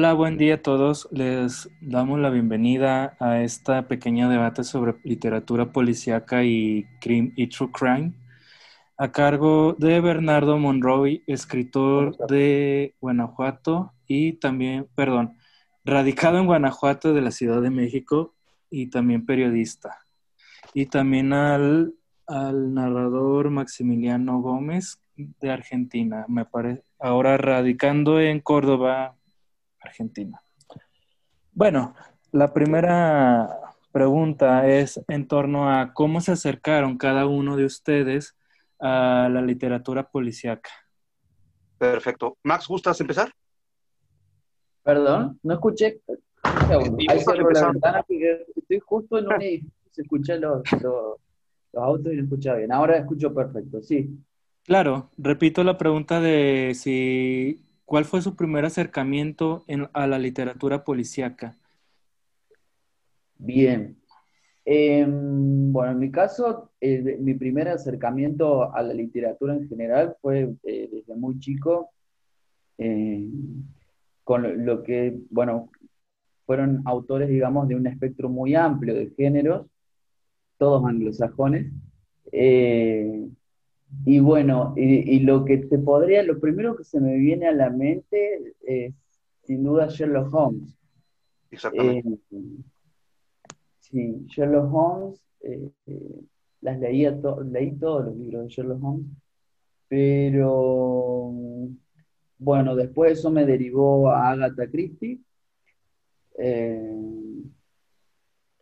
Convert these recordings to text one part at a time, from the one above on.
Hola, buen día a todos. Les damos la bienvenida a este pequeño debate sobre literatura policíaca y, y true crime, a cargo de Bernardo Monroy, escritor de Guanajuato y también, perdón, radicado en Guanajuato de la Ciudad de México y también periodista. Y también al, al narrador Maximiliano Gómez de Argentina, me parece, ahora radicando en Córdoba, Argentina. Bueno, la primera pregunta es en torno a cómo se acercaron cada uno de ustedes a la literatura policíaca. Perfecto. Max, ¿gustas empezar? Perdón, no escuché. Ahí cierro la ventana porque estoy justo en un edificio, se escuchan los, los, autos y no escucha bien. Ahora escucho perfecto, sí. Claro, repito la pregunta de si ¿Cuál fue su primer acercamiento a la literatura policíaca? Bien. Em, bueno, en mi caso, mi primer acercamiento a la literatura en general fue eh, desde muy chico, em, con lo que, bueno, fueron autores, digamos, de un espectro muy amplio de géneros, todos anglosajones. Eh, y bueno, y, lo que te podría, lo primero que se me viene a la mente es sin duda Sherlock Holmes. Exactamente. Eh, sí, Sherlock Holmes, eh, eh, las leía leí todos los libros de Sherlock Holmes, pero bueno, después eso me derivó a Agatha Christie, que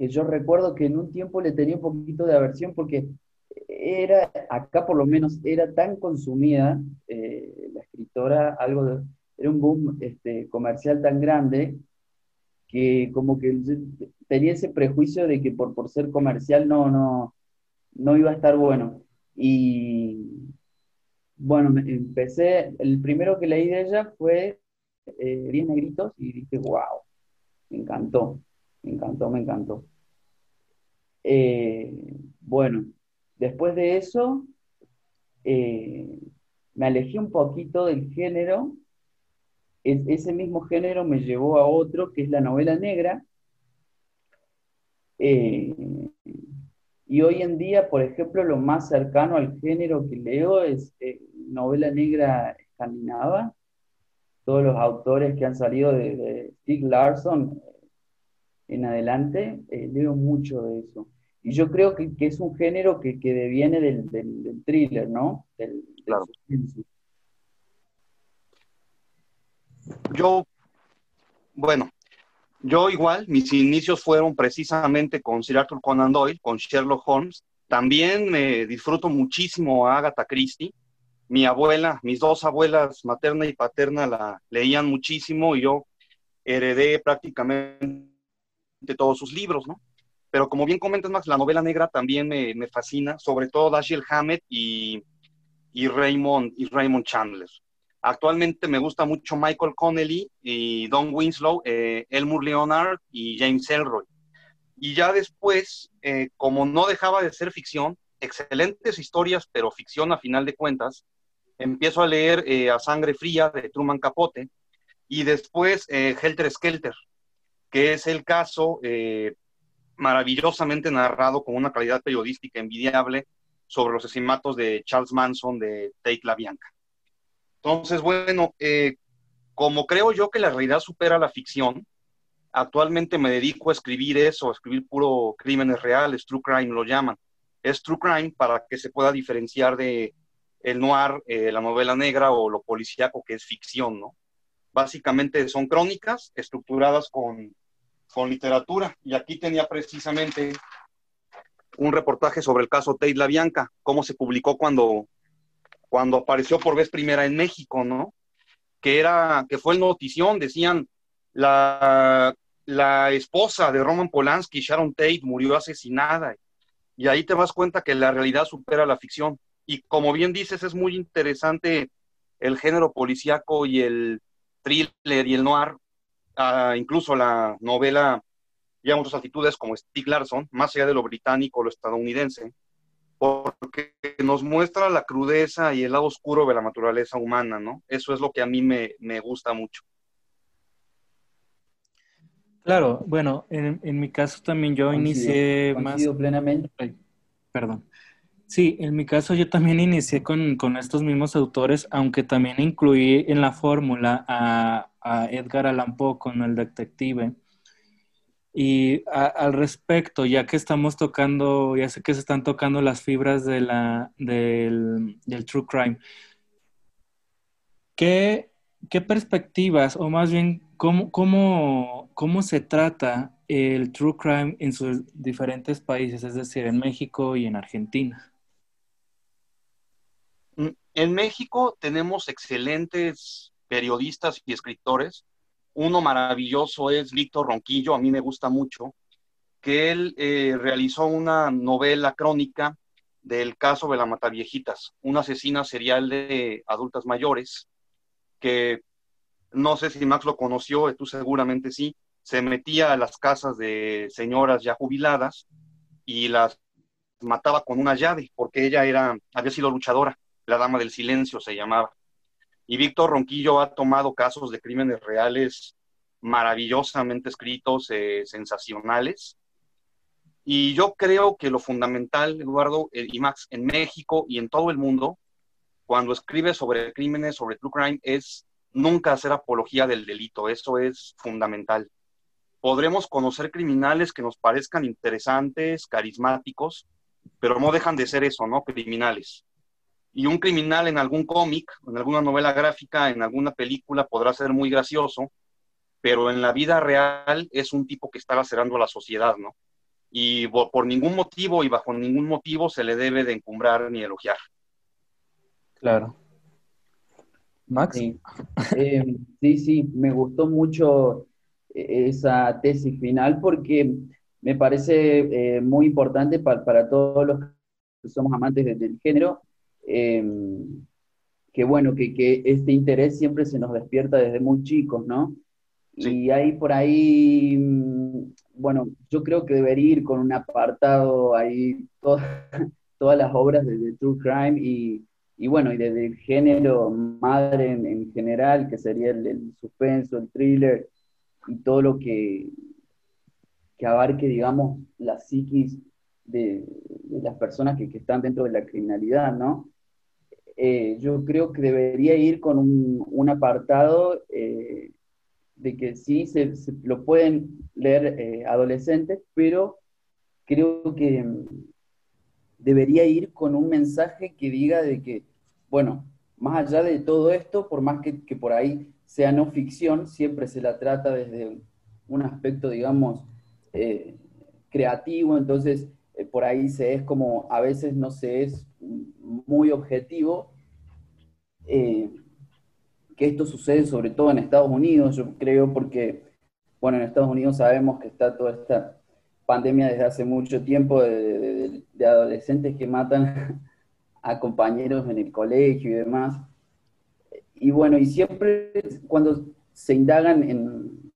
yo recuerdo que en un tiempo le tenía un poquito de aversión porque era, acá por lo menos, era tan consumida eh, la escritora, algo era un boom este, comercial tan grande que como que tenía ese prejuicio de que por, por ser comercial no, no, no iba a estar bueno. Y bueno, empecé, el primero que leí de ella fue eh, Diez Negritos y dije, wow, me encantó, me encantó, me encantó. Eh, bueno, Después de eso, eh, me alejé un poquito del género. ese mismo género me llevó a otro, que es la novela negra. Eh, y hoy en día, por ejemplo, lo más cercano al género que leo es eh, novela negra escandinava. Todos los autores que han salido de, de Stig Larsson en adelante, leo mucho de eso. Y yo creo que, es un género que, deviene del, del, thriller, ¿no? Del, claro. Yo, bueno, yo igual, mis inicios fueron precisamente con Sir Arthur Conan Doyle, con Sherlock Holmes. También me disfruto muchísimo a Agatha Christie. Mi abuela, mis dos abuelas, materna y paterna, la leían muchísimo y yo heredé prácticamente todos sus libros, ¿no? Pero como bien comentas, Max, la novela negra también me, me fascina, sobre todo Dashiell Hammett y, y, Raymond, y Raymond Chandler. Actualmente me gusta mucho Michael Connelly y Don Winslow, eh, Elmore Leonard y James Elroy. Y ya después, eh, como no dejaba de ser ficción, excelentes historias, pero ficción a final de cuentas, empiezo a leer eh, A Sangre Fría de Truman Capote y después Helter Skelter, que es el caso maravillosamente narrado con una calidad periodística envidiable sobre los asesinatos de Charles Manson de Tate La Bianca. Entonces, bueno, eh, como creo yo que la realidad supera la ficción, actualmente me dedico a escribir eso, a escribir puro crímenes reales, true crime lo llaman. Es true crime para que se pueda diferenciar de el noir, eh, la novela negra o lo policíaco que es ficción, ¿no? Básicamente son crónicas estructuradas con con literatura. Y aquí tenía precisamente un reportaje sobre el caso Tate La Bianca, cómo se publicó cuando, cuando apareció por vez primera en México, ¿no? Que era, que fue el notición, decían, la, la esposa de Roman Polanski, Sharon Tate, murió asesinada. Y ahí te das cuenta que la realidad supera la ficción. Y como bien dices, es muy interesante el género policíaco y el thriller y el noir, incluso la novela lleva muchas actitudes como Stieg Larsson, más allá de lo británico o lo estadounidense, porque nos muestra la crudeza y el lado oscuro de la naturaleza humana, ¿no? Eso es lo que a mí me, me gusta mucho. Claro, bueno, en, mi caso también yo inicié más... plenamente. perdón. Sí, en mi caso yo también inicié con, estos mismos autores, aunque también incluí en la fórmula a, Edgar Allan Poe con el detective. Y al respecto, ya que estamos tocando, ya sé que se están tocando las fibras de la, del, del true crime, ¿qué, ¿qué, perspectivas, o más bien, cómo, cómo, cómo se trata el true crime en sus diferentes países, es decir, en México y en Argentina? Mm, en México tenemos excelentes periodistas y escritores. Uno maravilloso es Víctor Ronquillo, a mí me gusta mucho, que él eh, realizó una novela crónica del caso de la Mataviejitas, una asesina serial de adultas mayores, que no sé si Max lo conoció, tú seguramente sí, se metía a las casas de señoras ya jubiladas y las mataba con una llave, porque ella era, había sido luchadora la Dama del Silencio se llamaba. Y Víctor Ronquillo ha tomado casos de crímenes reales maravillosamente escritos, eh, sensacionales. Y yo creo que lo fundamental, Eduardo eh, y Max, en México y en todo el mundo, cuando escribe sobre crímenes, sobre true crime, es nunca hacer apología del delito. Eso es fundamental. Podremos conocer criminales que nos parezcan interesantes, carismáticos, pero no dejan de ser eso, ¿no? Criminales. Y un criminal en algún cómic, en alguna novela gráfica, en alguna película podrá ser muy gracioso, pero en la vida real es un tipo que está lacerando a la sociedad, ¿no? Y por ningún motivo y bajo ningún motivo se le debe de encumbrar ni elogiar. Claro. Max. Sí, eh, sí, me gustó mucho eh, esa tesis final porque me parece eh, muy importante para, todos los que somos amantes del género Em, que bueno, que, que, este interés siempre se nos despierta desde muy chicos, ¿no? Y ahí por ahí, mm, bueno, yo creo que debería ir con un apartado ahí, todas las obras de, True Crime y, y, bueno, y desde el género madre en, general, que sería el, suspenso, el thriller y todo lo que, que abarque, digamos, la psiquis de, de las personas que, que, están dentro de la criminalidad, ¿no? Eh, yo creo que debería ir con un, apartado eh, de que sí, se, lo pueden leer eh, adolescentes, pero creo que mm, debería ir con un mensaje que diga de que, bueno, más allá de todo esto, por más que, que por ahí sea no ficción, siempre se la trata desde un aspecto, digamos, creativo, entonces por ahí se es como, a veces no se es muy objetivo, eh, que esto sucede sobre todo en Estados Unidos, yo creo, porque, bueno, en Estados Unidos sabemos que está toda esta pandemia desde hace mucho tiempo de, adolescentes que matan a compañeros en el colegio y demás. Y bueno, y siempre cuando se indagan en,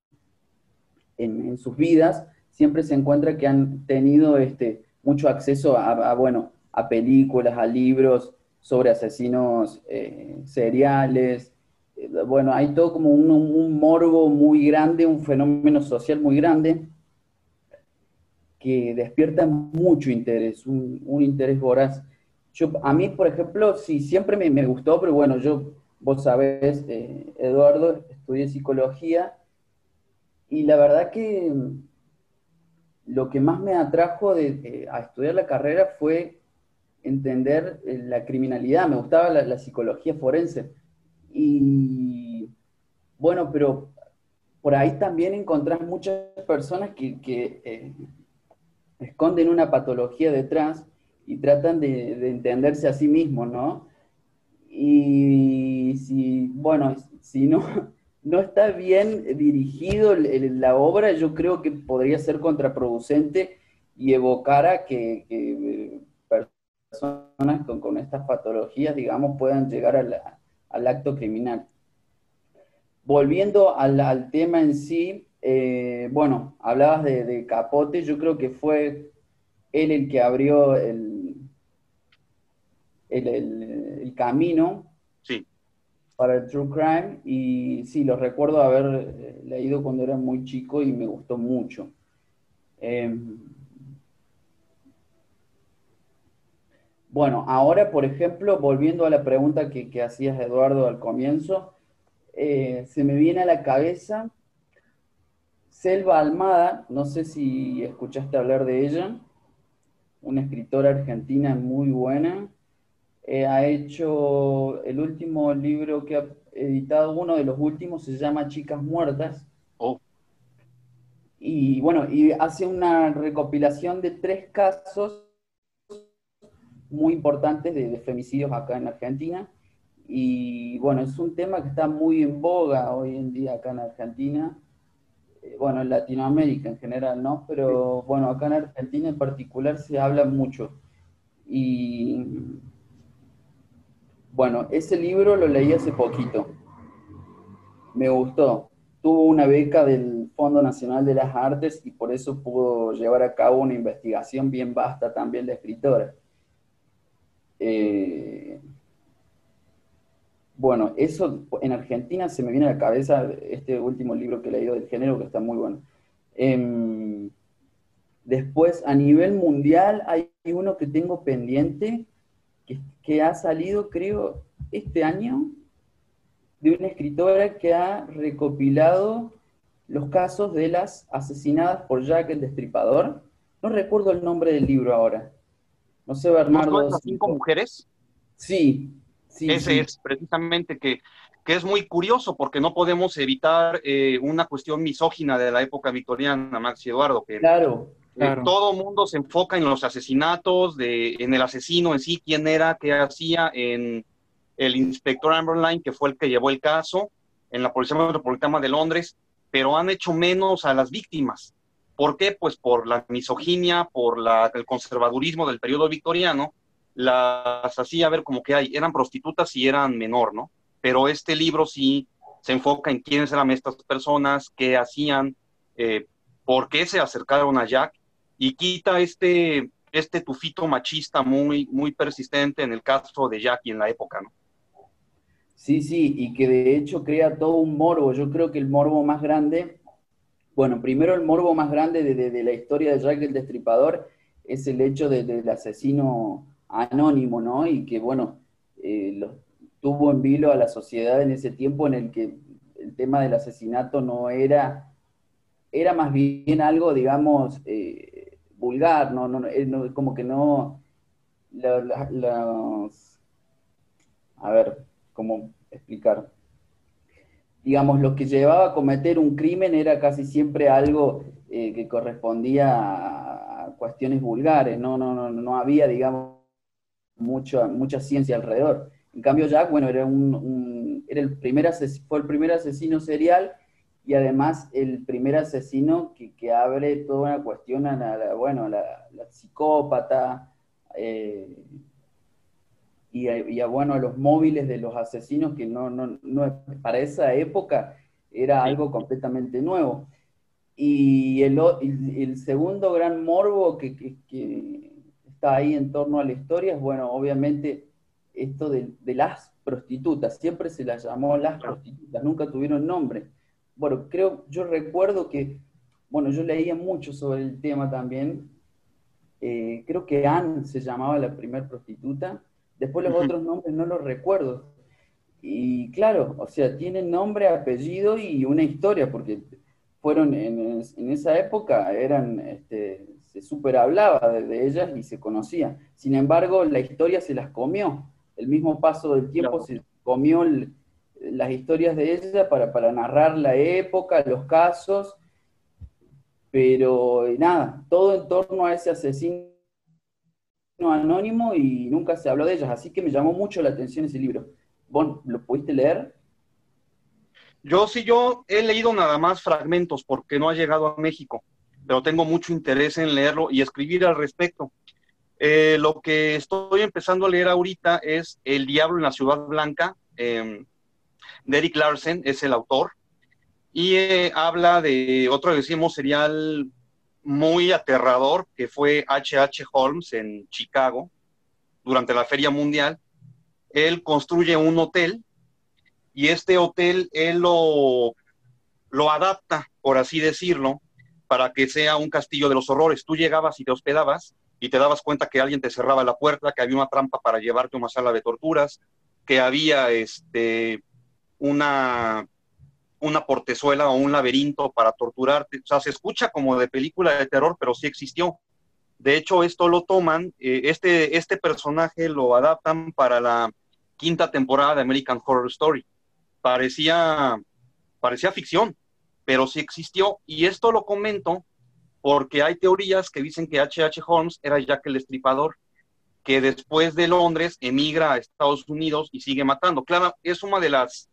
en, sus vidas, siempre se encuentra que han tenido este, mucho acceso a, bueno, a películas, a libros sobre asesinos eh, seriales. Eh, bueno, hay todo como un, morbo muy grande, un fenómeno social muy grande que despierta mucho interés, un, interés voraz. A mí, por ejemplo, sí, siempre me, gustó, pero bueno, yo, vos sabés, eh, Eduardo, estudié psicología y la verdad que lo que más me atrajo de, a estudiar la carrera fue entender eh, la criminalidad, me gustaba la, psicología forense. Y bueno, pero por ahí también encontrás muchas personas que, eh, esconden una patología detrás y tratan de, entenderse a sí mismos, ¿no? Y si, bueno, si no, no está bien dirigido la obra, yo creo que podría ser contraproducente y evocara que, que personas con, estas patologías, digamos, puedan llegar al acto criminal. Volviendo al, tema en sí, eh, bueno, hablabas de, Capote, yo creo que fue él el que abrió el, camino para el True Crime y sí, lo recuerdo haber eh, leído cuando era muy chico y me gustó mucho. Em, bueno, ahora, por ejemplo, volviendo a la pregunta que, hacías, Eduardo, al comienzo, eh, se me viene a la cabeza Selva Almada, no sé si escuchaste hablar de ella, una escritora argentina muy buena, eh, ha hecho el último libro que ha editado, uno de los últimos, se llama Chicas Muertas. Oh. Y bueno, y hace una recopilación de tres casos muy importantes de, femicidios acá en Argentina. Y bueno, es un tema que está muy en boga hoy en día acá en Argentina. Eh, bueno, en Latinoamérica en general, ¿no? Pero bueno, acá en Argentina en particular se habla mucho. Y bueno, ese libro lo leí hace poquito. Me gustó. Tuvo una beca del Fondo Nacional de las Artes y por eso pudo llevar a cabo una investigación bien vasta también de escritora. Eh, bueno, eso en Argentina se me viene a la cabeza este último libro que he leído del género que está muy bueno. Em, después, a nivel mundial, hay uno que tengo pendiente que, ha salido, creo, este año, de una escritora que ha recopilado los casos de las asesinadas por Jack el Destripador. No recuerdo el nombre del libro ahora. No sé, Bernardo. ¿Las cinco mujeres? Sí, sí. Ese es precisamente que, que, es muy curioso porque no podemos evitar eh, una cuestión misógina de la época victoriana, Max y Eduardo. Que, claro. Eh, todo mundo se enfoca en los asesinatos, de, en el asesino en sí, quién era, qué hacía, en el inspector Amberline, que fue el que llevó el caso, en la Policía Metropolitana de Londres, pero han hecho menos a las víctimas. ¿Por qué? Pues por la misoginia, por la, el conservadurismo del periodo victoriano, las hacía ver como que hay, eran prostitutas y eran menor, ¿no? Pero este libro sí se enfoca en quiénes eran estas personas, qué hacían, eh, por qué se acercaron a Jack y quita este, este tufito machista muy, muy persistente en el caso de Jackie en la época, ¿no? Sí, sí, y que de hecho crea todo un morbo. Yo creo que el morbo más grande, bueno, primero el morbo más grande de, la historia de Jack el Destripador es el hecho del asesino anónimo, ¿no? Y que, bueno, eh, tuvo en vilo a la sociedad en ese tiempo en el que el tema del asesinato no era, era más bien algo, digamos, eh, vulgar, no, no, no como que no, a ver, ¿cómo explicar? Digamos, lo que llevaba a cometer un crimen era casi siempre algo eh, que correspondía a, cuestiones vulgares, no, no, no, no había, digamos, mucha, mucha ciencia alrededor. En cambio, Jack, bueno, era un, era el primer fue el primer asesino serial y además el primer asesino que, que abre toda una cuestión a la, bueno, la, psicópata eh, y, a, bueno, a los móviles de los asesinos que no, no, no para esa época era algo completamente nuevo. Y el, el, segundo gran morbo que, que, está ahí en torno a la historia es, bueno, obviamente esto de, de las prostitutas, siempre se las llamó las prostitutas, nunca tuvieron nombre bueno, creo, yo recuerdo que, bueno, yo leía mucho sobre el tema también. Eh, creo que Anne se llamaba la primer prostituta. Después los otros nombres no los recuerdo. Y claro, o sea, tienen nombre, apellido y una historia, porque fueron en, esa época, eran, este, se super hablaba de, ellas y se conocía. Sin embargo, la historia se las comió. El mismo paso del tiempo se comió el, las historias de ella para, para narrar la época, los casos, pero nada, todo en torno a ese asesino anónimo y nunca se habló de ellas, así que me llamó mucho la atención ese libro. ¿Vos lo pudiste leer? Yo sí, yo he leído nada más fragmentos porque no ha llegado a México, pero tengo mucho interés en leerlo y escribir al respecto. Eh, lo que estoy empezando a leer ahorita es El Diablo en la Ciudad Blanca. Eh, Derek Larsen es el autor y eh, habla de otro, decimos, serial muy aterrador que fue H.H. Holmes en Chicago durante la Feria Mundial. Él construye un hotel y este hotel él lo, lo adapta, por así decirlo, para que sea un castillo de los horrores. Tú llegabas y te hospedabas y te dabas cuenta que alguien te cerraba la puerta, que había una trampa para llevarte a una sala de torturas, que había este, una, una portezuela o un laberinto para torturarte. O sea, se escucha como de película de terror, pero sí existió. De hecho, esto lo toman, eh, este, este personaje lo adaptan para la quinta temporada de American Horror Story. Parecía, parecía ficción, pero sí existió. Y esto lo comento porque hay teorías que dicen que H.H. Holmes era Jack el Estripador, que después de Londres emigra a Estados Unidos y sigue matando. Claro, es una de las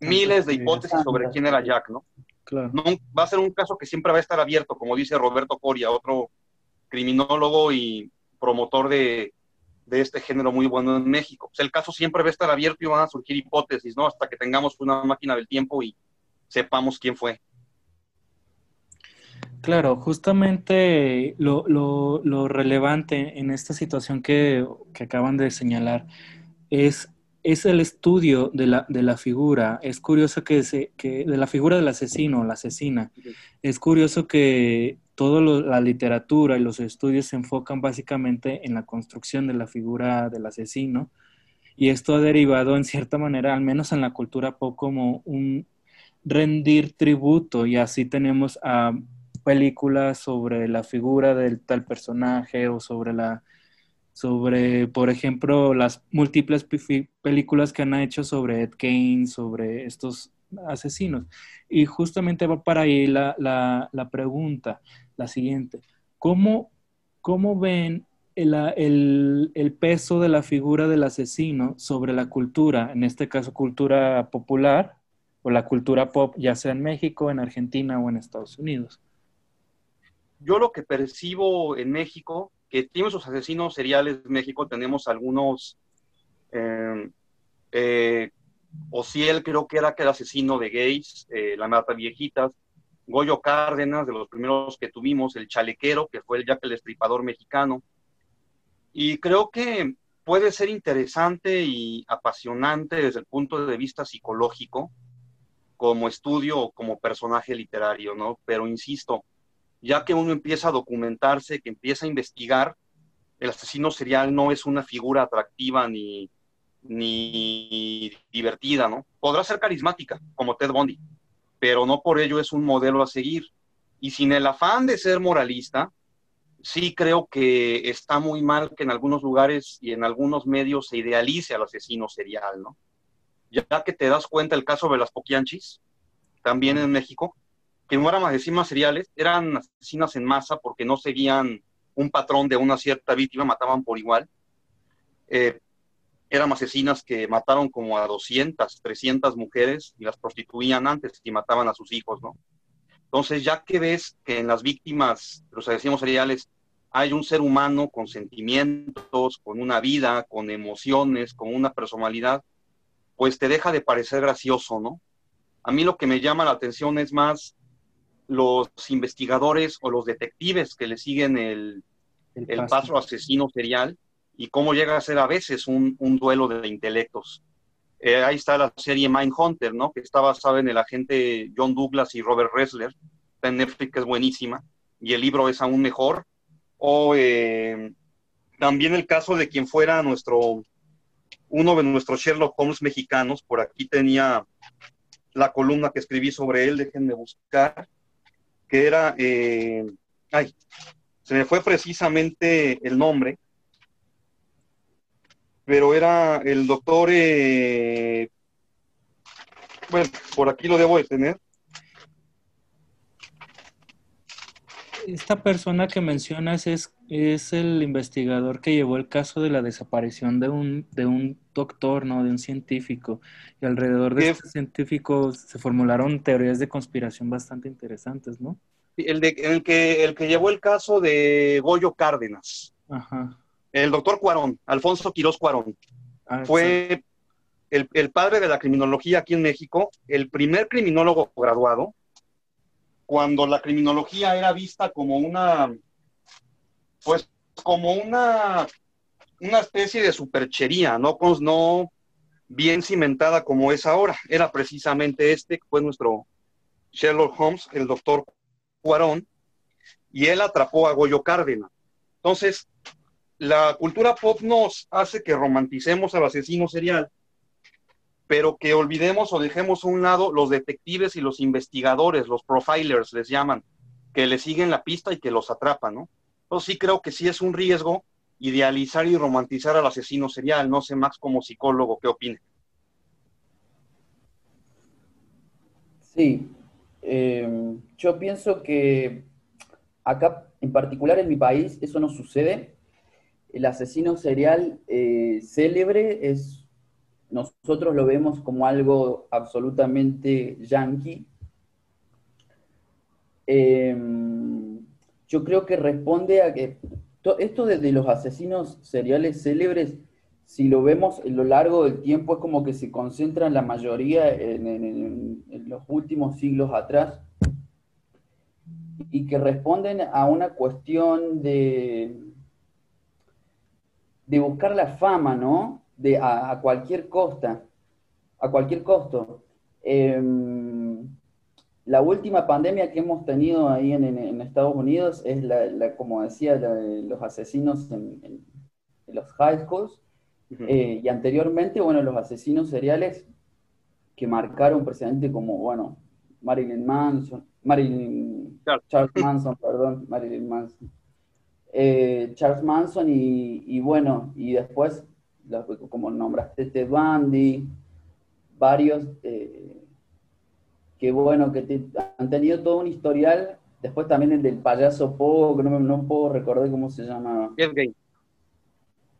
miles de hipótesis sobre quién era Jack, ¿no? Claro. ¿no? Va a ser un caso que siempre va a estar abierto, como dice Roberto Coria, otro criminólogo y promotor de, de este género muy bueno en México. el caso siempre va a estar abierto y van a surgir hipótesis, ¿no? Hasta que tengamos una máquina del tiempo y sepamos quién fue. Claro, justamente lo, lo, lo relevante en esta situación que, que acaban de señalar es es el estudio de la, de la figura. Es curioso que, se, que de la figura del asesino, la asesina. Es curioso que toda la literatura y los estudios se enfocan básicamente en la construcción de la figura del asesino. Y esto ha derivado en cierta manera, al menos en la cultura pop, como un rendir tributo. Y así tenemos a películas sobre la figura del tal personaje o sobre la sobre, por ejemplo, las múltiples películas que han hecho sobre Ed Kane, sobre estos asesinos. Y justamente va para ahí la, la, pregunta, la siguiente. ¿Cómo, cómo ven el, el, el, peso de la figura del asesino sobre la cultura, en este caso cultura popular o la cultura pop, ya sea en México, en Argentina o en Estados Unidos? Yo lo que percibo en México que tiene sus asesinos seriales en México, tenemos algunos, eh, eh, Ociel creo que era que el asesino de gays, eh, La Mata Viejitas, Goyo Cárdenas, de los primeros que tuvimos, El Chalequero, que fue el el Estripador mexicano. Y creo que puede ser interesante y apasionante desde el punto de vista psicológico, como estudio o como personaje literario, ¿no? Pero insisto, ya que uno empieza a documentarse, que empieza a investigar, el asesino serial no es una figura atractiva ni, ni divertida, ¿no? Podrá ser carismática, como Ted Bundy, pero no por ello es un modelo a seguir. Y sin el afán de ser moralista, sí creo que está muy mal que en algunos lugares y en algunos medios se idealice al asesino serial, ¿no? Ya que te das cuenta el caso de las Poquianchis, también en México, que no eran asesinas seriales, eran asesinas en masa porque no seguían un patrón de una cierta víctima, mataban por igual. Eh, eran asesinas que mataron como a 200, 300 mujeres y las prostituían antes y mataban a sus hijos, ¿no? Entonces, ya que ves que en las víctimas de los asesinos seriales hay un ser humano con sentimientos, con una vida, con emociones, con una personalidad, pues te deja de parecer gracioso, ¿no? A mí lo que me llama la atención es más los investigadores o los detectives que le siguen el, el, paso. asesino serial y cómo llega a ser a veces un, un duelo de intelectos. Eh, ahí está la serie Mindhunter, ¿no? Que está basada en el agente John Douglas y Robert Ressler. Está en Netflix, es buenísima. Y el libro es aún mejor. O eh, también el caso de quien fuera nuestro, uno de nuestros Sherlock Holmes mexicanos. Por aquí tenía la columna que escribí sobre él, déjenme buscar que era, eh, ay, se me fue precisamente el nombre, pero era el doctor, eh, bueno, por aquí lo debo de tener. Esta persona que mencionas es, es el investigador que llevó el caso de la desaparición de un, de un doctor, ¿no? De un científico. Y alrededor de este científico se formularon teorías de conspiración bastante interesantes, ¿no? El, de, el, que, el que llevó el caso de Goyo Cárdenas. El doctor Cuarón, Alfonso Quirós Cuarón. Ah, fue el, el, padre de la criminología aquí en México, el primer criminólogo graduado, cuando la criminología era vista como una, pues como una una especie de superchería, no, no, bien cimentada como es ahora. Era precisamente este, que fue nuestro Sherlock Holmes, el doctor Cuarón, y él atrapó a Goyo Cárdenas. Entonces, la cultura pop nos hace que romanticemos al asesino serial, pero que olvidemos o dejemos a un lado los detectives y los investigadores, los profilers les llaman, que le siguen la pista y que los atrapan, ¿no? Entonces sí creo que sí es un riesgo idealizar y romantizar al asesino serial. No sé, Max, como psicólogo, ¿qué opina? Sí, eh, yo pienso que acá, en particular en mi país, eso no sucede. El asesino serial eh, célebre es, nosotros lo vemos como algo absolutamente yankee. Eh, yo creo que responde a que esto de, los asesinos seriales célebres, si lo vemos a lo largo del tiempo, es como que se concentra la mayoría en, los últimos siglos atrás y que responden a una cuestión de, de buscar la fama, ¿no? De, a, cualquier costa, a cualquier costo. Em, la última pandemia que hemos tenido ahí en, Estados Unidos es, la, como decía, los asesinos en, los high schools. Eh, y anteriormente, bueno, los asesinos seriales que marcaron precisamente como, bueno, Marilyn Manson, Marilyn, Charles Manson, perdón, Marilyn Manson. Eh, Charles Manson y, bueno, y después, como nombraste, Ted Bundy, varios... Eh, que bueno, que han tenido todo un historial. Después también el del payaso Pogo, que no, no puedo recordar cómo se llamaba.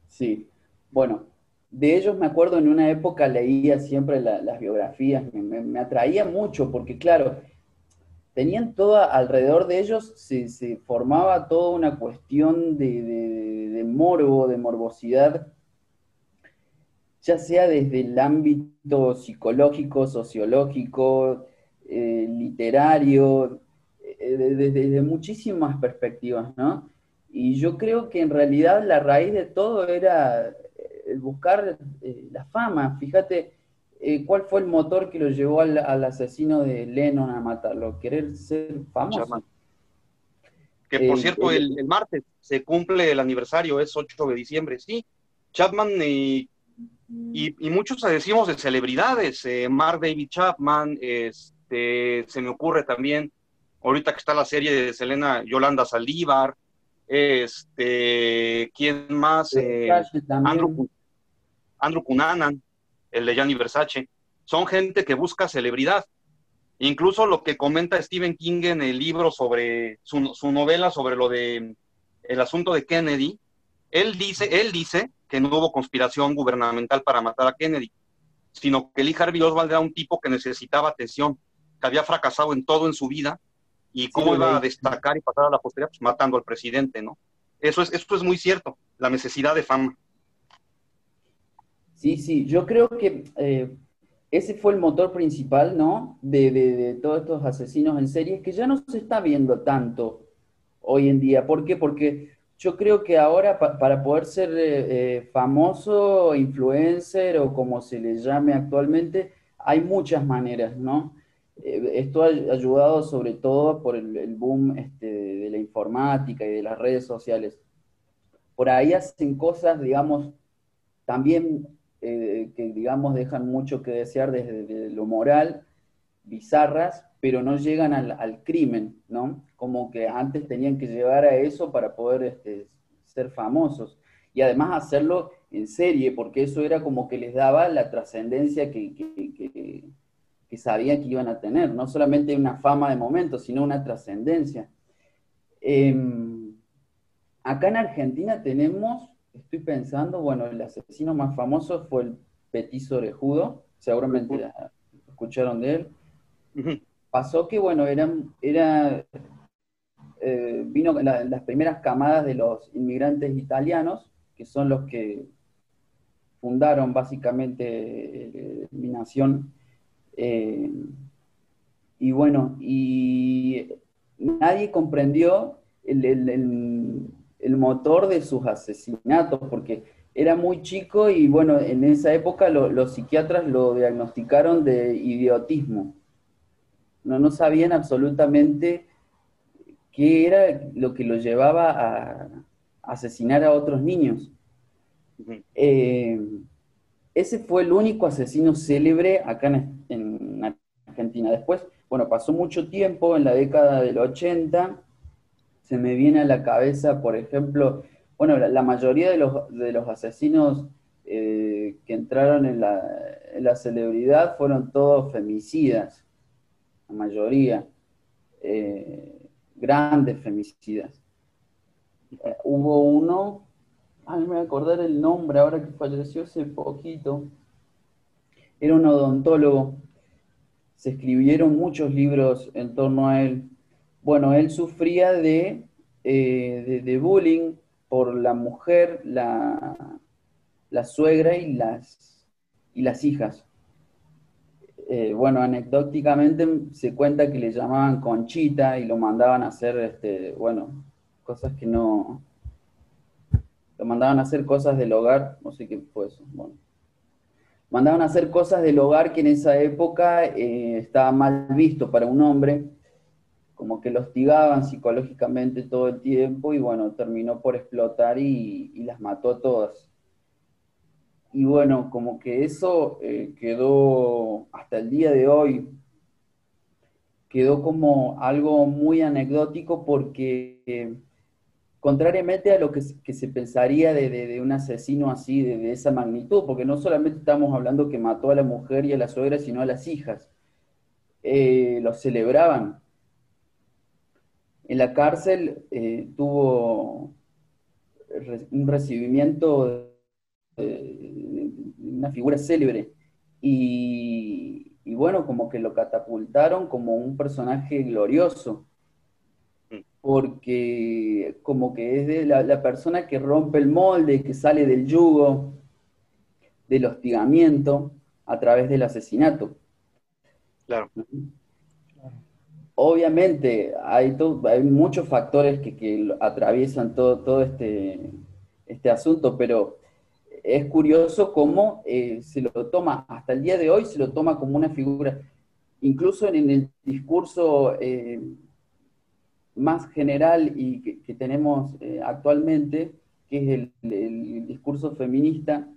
Sí, bueno, de ellos me acuerdo en una época leía siempre las biografías, me, atraía mucho porque claro, tenían todo alrededor de ellos, se, formaba toda una cuestión de, de morbo, de morbosidad, ya sea desde el ámbito psicológico, sociológico, eh, literario, eh, desde, muchísimas perspectivas, ¿no? Y yo creo que en realidad la raíz de todo era eh, el buscar la fama. Fíjate, ¿cuál fue el motor que lo llevó al, asesino de Lennon a matarlo? Querer ser famoso. Que por cierto, el, martes se cumple el aniversario, es 8 de diciembre, sí. Chapman y, y, muchos decimos de celebridades, Mark David Chapman, es este, se me ocurre también, ahorita que está la serie de Selena Yolanda Saldívar, este, ¿quién más? Eh, Andrew, Andrew Cunanan, el de Gianni Versace. Son gente que busca celebridad. Incluso lo que comenta Stephen King en el libro sobre su, su novela sobre lo de el asunto de Kennedy, él dice, él dice que no hubo conspiración gubernamental para matar a Kennedy, sino que Lee Harvey Oswald era un tipo que necesitaba atención que había fracasado en todo en su vida y cómo iba a destacar y pasar a la posteridad, pues matando al presidente, ¿no? Eso es, eso es muy cierto, la necesidad de fama. Sí, sí, yo creo que eh, ese fue el motor principal, ¿no? De, todos estos asesinos en series que ya no se está viendo tanto hoy en día. ¿Por qué? Porque yo creo que ahora para poder ser eh, eh, famoso, influencer o como se le llame actualmente, hay muchas maneras, ¿no? Eh, esto ha ayudado sobre todo por el, boom este, de la informática y de las redes sociales. Por ahí hacen cosas, digamos, también eh, que, digamos, dejan mucho que desear desde, lo moral, bizarras, pero no llegan al, crimen, ¿no? Como que antes tenían que llegar a eso para poder este, ser famosos. Y además hacerlo en serie, porque eso era como que les daba la trascendencia que que sabían que iban a tener, no solamente una fama de momento, sino una trascendencia. Em, acá en Argentina tenemos, estoy pensando, bueno, el asesino más famoso fue el Petiso Orejudo, seguramente escucharon de él. Pasó que, bueno, eran, era, eh, vino las primeras camadas de los inmigrantes italianos, que son los que fundaron básicamente eh, mi nación eh, y bueno, y nadie comprendió el, motor de sus asesinatos, porque era muy chico y bueno, en esa época los psiquiatras lo diagnosticaron de idiotismo. No, no sabían absolutamente qué era lo que lo llevaba a asesinar a otros niños. Eh, ese fue el único asesino célebre acá en, Después, bueno, pasó mucho tiempo, en la década del 80, se me viene a la cabeza, por ejemplo, bueno, la, mayoría de los, de los asesinos eh, que entraron en la, celebridad fueron todos femicidas, la mayoría, eh, grandes femicidas. Eh, hubo uno, ay, me voy a acordar el nombre ahora que falleció hace poquito, era un odontólogo, se escribieron muchos libros en torno a él. Bueno, él sufría de, de bullying por la mujer, la, la suegra y las, y las hijas. Eh, bueno, anecdóticamente se cuenta que le llamaban Conchita y lo mandaban a hacer, este, bueno, cosas que no... Lo mandaban a hacer cosas del hogar, no sé qué fue eso, bueno. Mandaban a hacer cosas del hogar que en esa época eh, estaba mal visto para un hombre, como que lo hostigaban psicológicamente todo el tiempo y bueno, terminó por explotar y, las mató a todas. Y bueno, como que eso eh, quedó hasta el día de hoy, quedó como algo muy anecdótico porque contrariamente a lo que, se pensaría de, un asesino así, de, esa magnitud, porque no solamente estamos hablando que mató a la mujer y a la suegra, sino a las hijas, eh, lo celebraban. En la cárcel eh, tuvo un recibimiento de una figura célebre. Y, bueno, como que lo catapultaron como un personaje glorioso, porque como que es de la, persona que rompe el molde, que sale del yugo, del hostigamiento a través del asesinato. Claro obviamente hay, hay muchos factores que, atraviesan todo, todo este, este asunto, pero es curioso cómo eh, se lo toma, hasta el día de hoy se lo toma como una figura, incluso en, el discurso eh, más general y que, tenemos eh, actualmente, que es el, el, discurso feminista,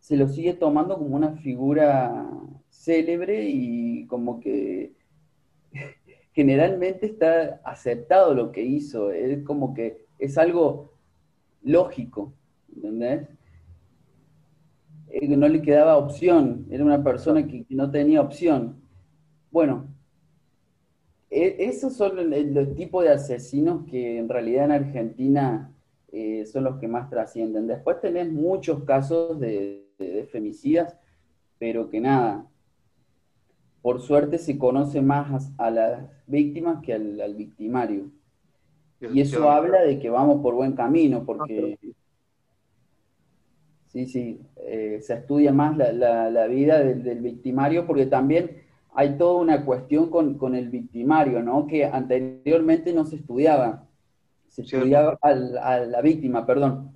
se lo sigue tomando como una figura célebre y como que generalmente está aceptado lo que hizo, es como que es algo lógico, ¿entendés? Eh, no le quedaba opción, era una persona que, no tenía opción. Bueno, esos son los, tipos de asesinos que en realidad en Argentina eh, son los que más trascienden. Después tenés muchos casos de femicidas, pero que nada, por suerte se conoce más a, las víctimas que al, victimario. Y eso habla de que vamos por buen camino, porque sí, sí, eh, se estudia más la, vida del, victimario, porque también hay toda una cuestión con, el victimario, ¿no? Que anteriormente no se estudiaba. Se estudiaba a la víctima, perdón.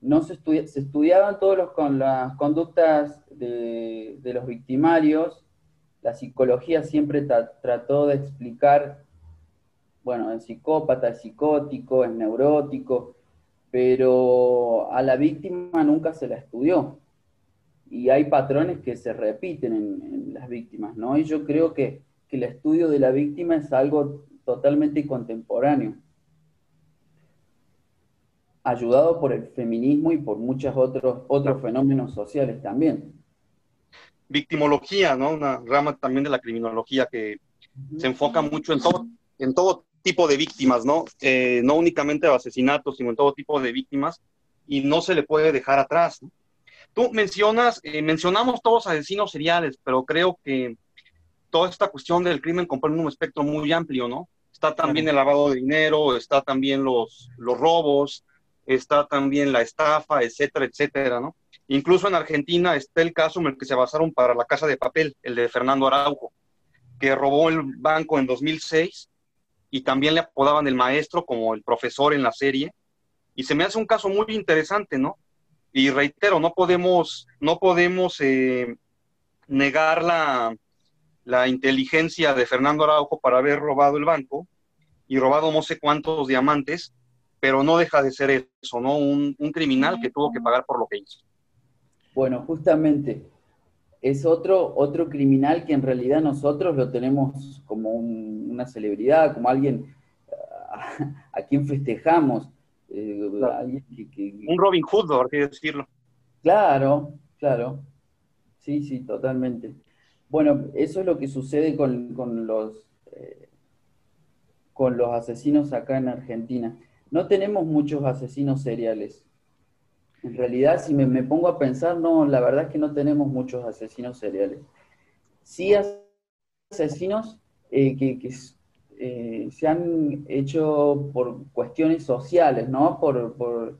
No se, se estudiaban todos los, con las conductas de, de los victimarios la psicología siempre trató de explicar, bueno, el psicópata, el psicótico, el neurótico, pero a la víctima nunca se la estudió. Y hay patrones que se repiten en, las víctimas, ¿no? Y yo creo que, el estudio de la víctima es algo totalmente contemporáneo, ayudado por el feminismo y por muchos otros, otros fenómenos sociales también victimología, ¿no? Una rama también de la criminología que se enfoca mucho en todo, en todo tipo de víctimas, ¿no? Eh, no únicamente de asesinatos, sino en todo tipo de víctimas, y no se le puede dejar atrás. Tú mencionas, eh, mencionamos todos asesinos seriales, pero creo que toda esta cuestión del crimen comprende un espectro muy amplio, ¿no? Está también el lavado de dinero, está también los, los robos, está también la estafa, etcétera, etcétera, ¿no? Incluso en Argentina está el caso en el que se basaron para la Casa de Papel, el de Fernando Araujo, que robó el banco en 2006 y también le apodaban el maestro como el profesor en la serie. Y se me hace un caso muy interesante, ¿no? Y reitero, no podemos, no podemos eh, negar la, la inteligencia de Fernando Araujo para haber robado el banco y robado no sé cuántos diamantes, pero no deja de ser eso, ¿no? Un, criminal que tuvo que pagar por lo que hizo. Bueno, justamente es otro, otro criminal que en realidad nosotros lo tenemos como una celebridad, como alguien a, quien festejamos. Eh, un Robin Hood, por así decirlo. Claro, claro. Sí, sí, totalmente. Bueno, eso es lo que sucede con, los, eh, con los asesinos acá en Argentina. No tenemos muchos asesinos seriales. En realidad, si me, pongo a pensar, no, la verdad es que no tenemos muchos asesinos seriales. Sí asesinos eh, que, eh, se han hecho por cuestiones sociales, ¿no? Por, por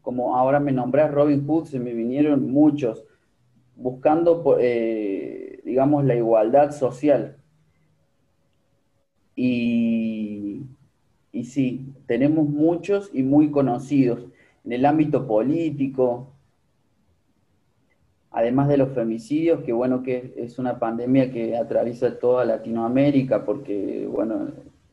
como ahora me nombrás Robin Hood, se me vinieron muchos buscando, eh, digamos, la igualdad social. Y, y sí, tenemos muchos y muy conocidos en el ámbito político, además de los femicidios, que bueno, que es una pandemia que atraviesa toda Latinoamérica, porque bueno,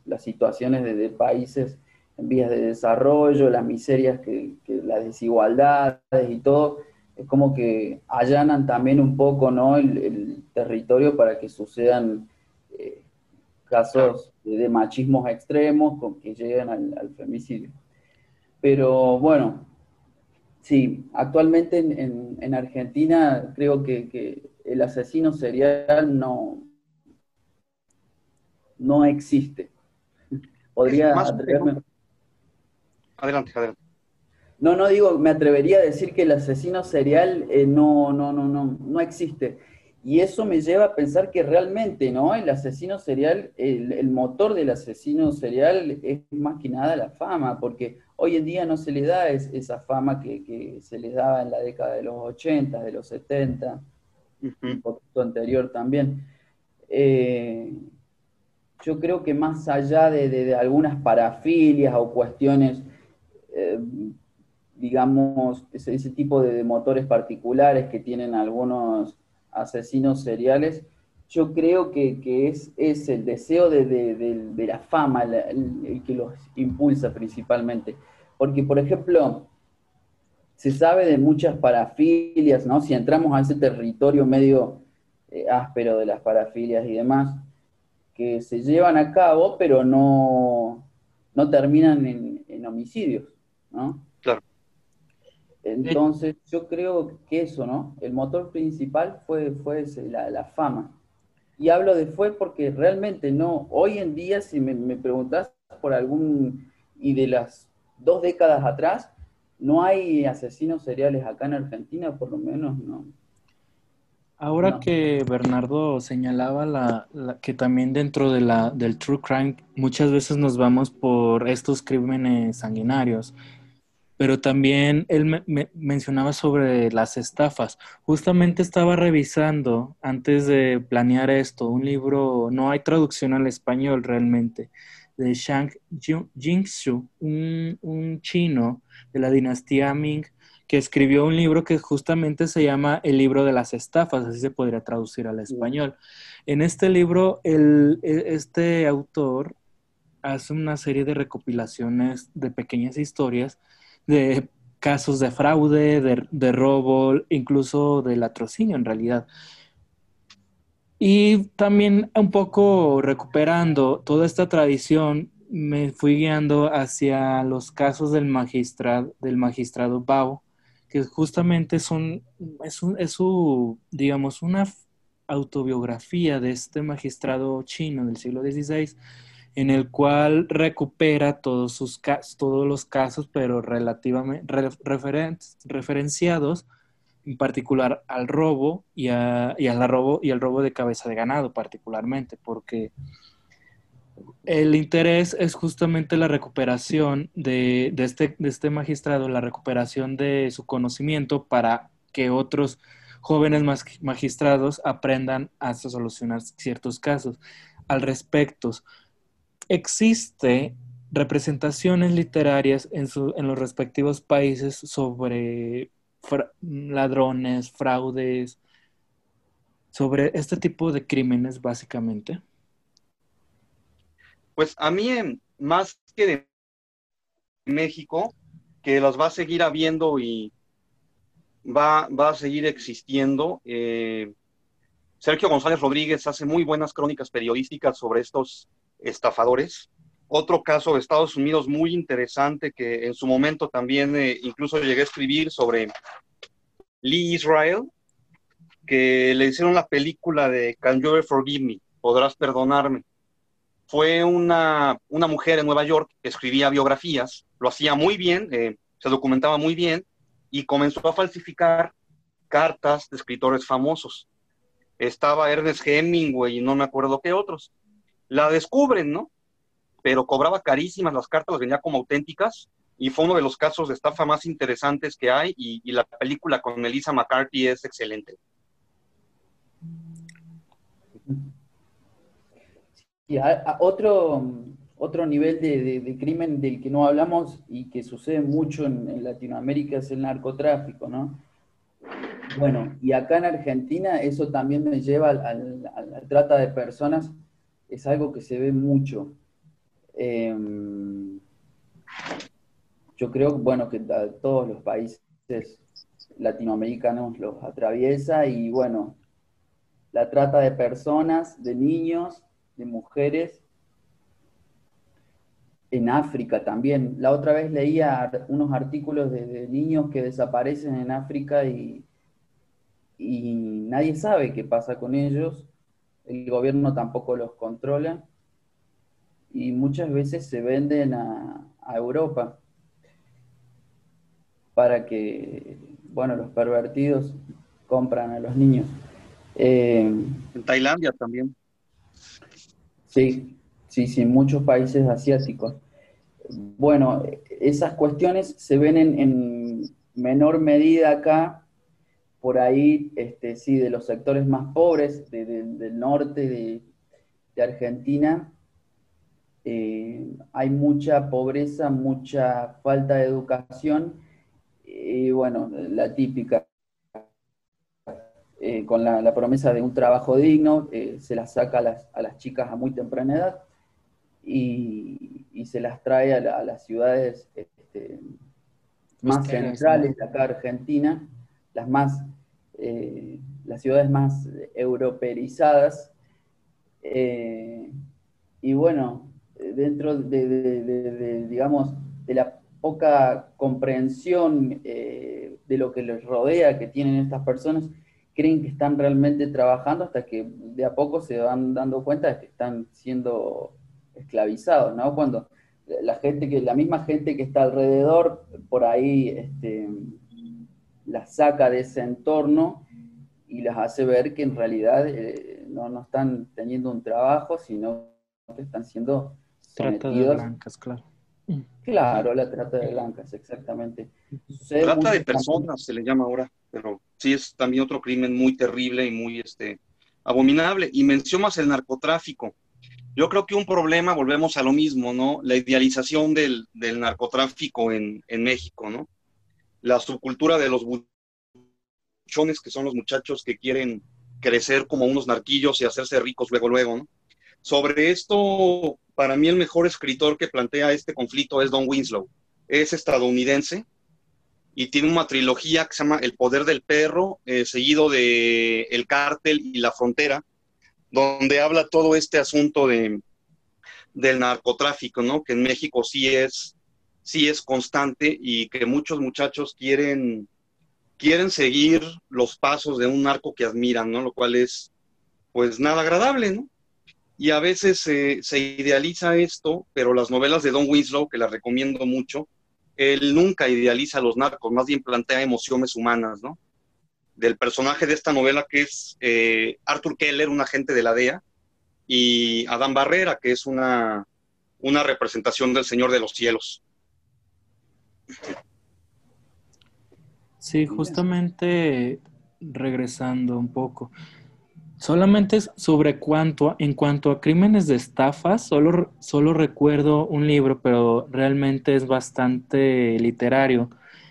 las situaciones de, países en vías de desarrollo, las miserias, que, las desigualdades y todo, es como que allanan también un poco ¿no? el, territorio para que sucedan eh, casos de, machismos extremos con que lleguen al, femicidio. Pero bueno, sí, actualmente en, Argentina creo que, el asesino serial no, no existe. Podría atreverme. Adelante, adelante. No, no digo, me atrevería a decir que el asesino serial eh, no, no, no, no, no existe. Y eso me lleva a pensar que realmente, ¿no? El asesino serial, el, motor del asesino serial es más que nada la fama, porque hoy en día no se le da esa fama que, se les daba en la década de los 80, de los 70, un poquito anterior también. Eh, yo creo que más allá de, algunas parafilias o cuestiones eh, digamos, ese, tipo de, motores particulares que tienen algunos asesinos seriales, yo creo que, es, es, el deseo de, la fama el, que los impulsa principalmente. Porque, por ejemplo, se sabe de muchas parafilias, ¿no? Si entramos a ese territorio medio eh, áspero de las parafilias y demás, que se llevan a cabo, pero no, no terminan en, en homicidios, ¿no? Entonces, yo creo que eso, ¿no? El motor principal fue, fue la, fama. Y hablo de fue porque realmente no, hoy en día, si me, me preguntas por algún, y de las dos décadas atrás, no hay asesinos seriales acá en Argentina, por lo menos no. Ahora que Bernardo señalaba la, que también dentro de la, del true crime muchas veces nos vamos por estos crímenes sanguinarios pero también él me, mencionaba sobre las estafas. Justamente estaba revisando antes de planear esto un libro, no hay traducción al español realmente, de Shang Jingxu, un, un chino de la dinastía Ming, que escribió un libro que justamente se llama El libro de las estafas, así se podría traducir al español. En este libro, el, e, este autor hace una serie de recopilaciones de pequeñas historias de casos de fraude, de, robo, incluso de latrocinio en realidad. Y también un poco recuperando toda esta tradición, me fui guiando hacia los casos del magistrado, del magistrado Bao, que justamente son, es, es su, digamos, una autobiografía de este magistrado chino del siglo XVI, en el cual recupera todos, sus, todos los casos, pero relativamente referenciados, en particular al robo y, a, y, robo y al robo de cabeza de ganado particularmente, porque el interés es justamente la recuperación de, este, de este magistrado, la recuperación de su conocimiento para que otros jóvenes magistrados aprendan a solucionar ciertos casos. Al respecto, existe representaciones literarias en, en los respectivos países sobre ladrones, fraudes, sobre este tipo de crímenes, básicamente? Pues a mí, más que de México, que las va a seguir habiendo y va, va a seguir existiendo. Eh, Sergio González Rodríguez hace muy buenas crónicas periodísticas sobre estos estafadores. Otro caso de Estados Unidos muy interesante que en su momento también eh, incluso llegué a escribir sobre Lee Israel, que le hicieron la película de Can You Forgive Me? Podrás perdonarme. Fue una, una mujer en Nueva York que escribía biografías, lo hacía muy bien, eh, se documentaba muy bien y comenzó a falsificar cartas de escritores famosos. Estaba Ernest Hemingway y no me acuerdo qué otros. La descubren, ¿no? Pero cobraba carísimas las cartas, las vendía como auténticas y fue uno de los casos de estafa más interesantes que hay y, la película con Melissa McCarthy es excelente. Otro, otro nivel de, crimen del que no hablamos y que sucede mucho en, Latinoamérica es el narcotráfico, ¿no? Bueno, y acá en Argentina eso también me lleva al, la trata de personas, es algo que se ve mucho. Em, yo creo, bueno, que todos los países latinoamericanos los atraviesa y bueno, la trata de personas, de niños, de mujeres, en África también. La otra vez leía unos artículos de, niños que desaparecen en África y, y, nadie sabe qué pasa con ellos. El gobierno tampoco los controla y muchas veces se venden a, Europa para que, bueno, los pervertidos compran a los niños. Eh, en Tailandia también. Sí, sí, sí, en muchos países asiáticos. Bueno, esas cuestiones se ven en, menor medida acá, por ahí, este, sí, de los sectores más pobres del norte de, Argentina, eh, hay mucha pobreza, mucha falta de educación, y bueno, la típica, eh, con la, promesa de un trabajo digno, eh, se las saca a las, a las chicas a muy temprana edad, y, se las trae a, las ciudades este, más centrales de acá Argentina, las más eh, las ciudades más europeizadas. Eh, y bueno, dentro de, digamos, de la poca comprensión eh, de lo que les rodea que tienen estas personas, creen que están realmente trabajando hasta que de a poco se van dando cuenta de que están siendo esclavizados, ¿no? Cuando la gente que, la misma gente que está alrededor, por ahí este, las saca de ese entorno y las hace ver que en realidad eh, no, no, están teniendo un trabajo, sino que están siendo Trata de blancas, claro. Claro, la trata de blancas, exactamente. trata de personas se le llama ahora, pero sí es también otro crimen muy terrible y muy este, abominable. Y mencionas el narcotráfico. Yo creo que un problema, volvemos a lo mismo, ¿no? La idealización del, narcotráfico en, México, ¿no? La subcultura de los buchones, que son los muchachos que quieren crecer como unos narquillos y hacerse ricos luego, luego, ¿no? Sobre esto, para mí el mejor escritor que plantea este conflicto es Don Winslow. Es estadounidense y tiene una trilogía que se llama El poder del perro, eh, seguido de El cártel y la frontera, donde habla todo este asunto de, del narcotráfico, ¿no? Que en México sí es, sí es constante y que muchos muchachos quieren, quieren seguir los pasos de un narco que admiran, ¿no? Lo cual es, pues, nada agradable, ¿no? Y a veces se idealiza esto, pero las novelas de Don Winslow, que las recomiendo mucho, él nunca idealiza a los narcos, más bien plantea emociones humanas, ¿no? del personaje de esta novela que es eh, Arthur Keller, un agente de la DEA, y Adán Barrera, que es una, una representación del Señor de los Cielos. Sí, justamente regresando un poco. Solamente sobre cuánto, en cuanto a crímenes de estafa, solo, solo recuerdo un libro, pero realmente es bastante literario,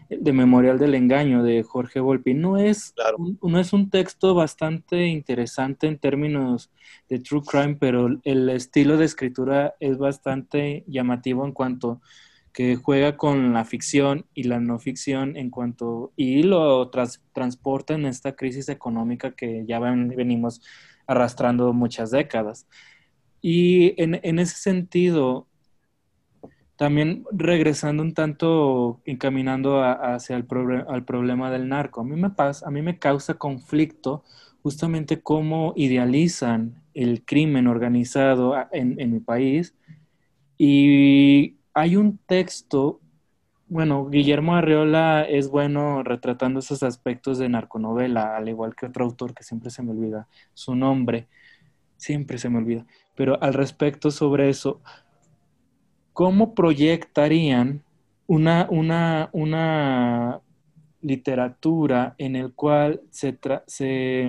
de Memorial del Engaño de Jorge Volpi. No es, no es un texto bastante interesante en términos de true crime, pero el estilo de escritura es bastante llamativo en cuanto que juega con la ficción y la no ficción en cuanto y lo transporta en esta crisis económica que ya venimos arrastrando muchas décadas. Y en, ese sentido, también regresando un tanto, encaminando hacia el al problema del narco, a mí, me pasa, a mí me causa conflicto justamente cómo idealizan el crimen organizado en, en mi país y hay un texto, bueno, Guillermo Arreola es bueno retratando esos aspectos de narconovela, al igual que otro autor que siempre se me olvida su nombre, siempre se me olvida. Pero al respecto sobre eso, ¿cómo proyectarían una, una, una literatura en el cual se, se,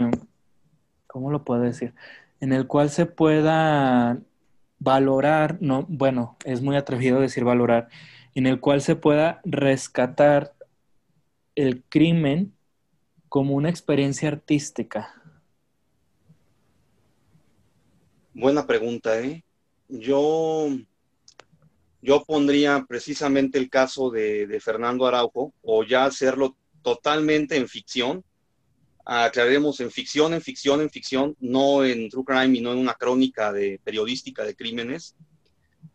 ¿cómo lo puedo decir? En el cual se pueda valorar, no, bueno, es muy atrevido decir valorar, en el cual se pueda rescatar el crimen como una experiencia artística? Buena pregunta, ¿eh? Yo, yo pondría precisamente el caso de, de Fernando Araujo, o ya hacerlo totalmente en ficción, aclaremos en ficción, en ficción, en ficción, no en true crime y no en una crónica de periodística de crímenes.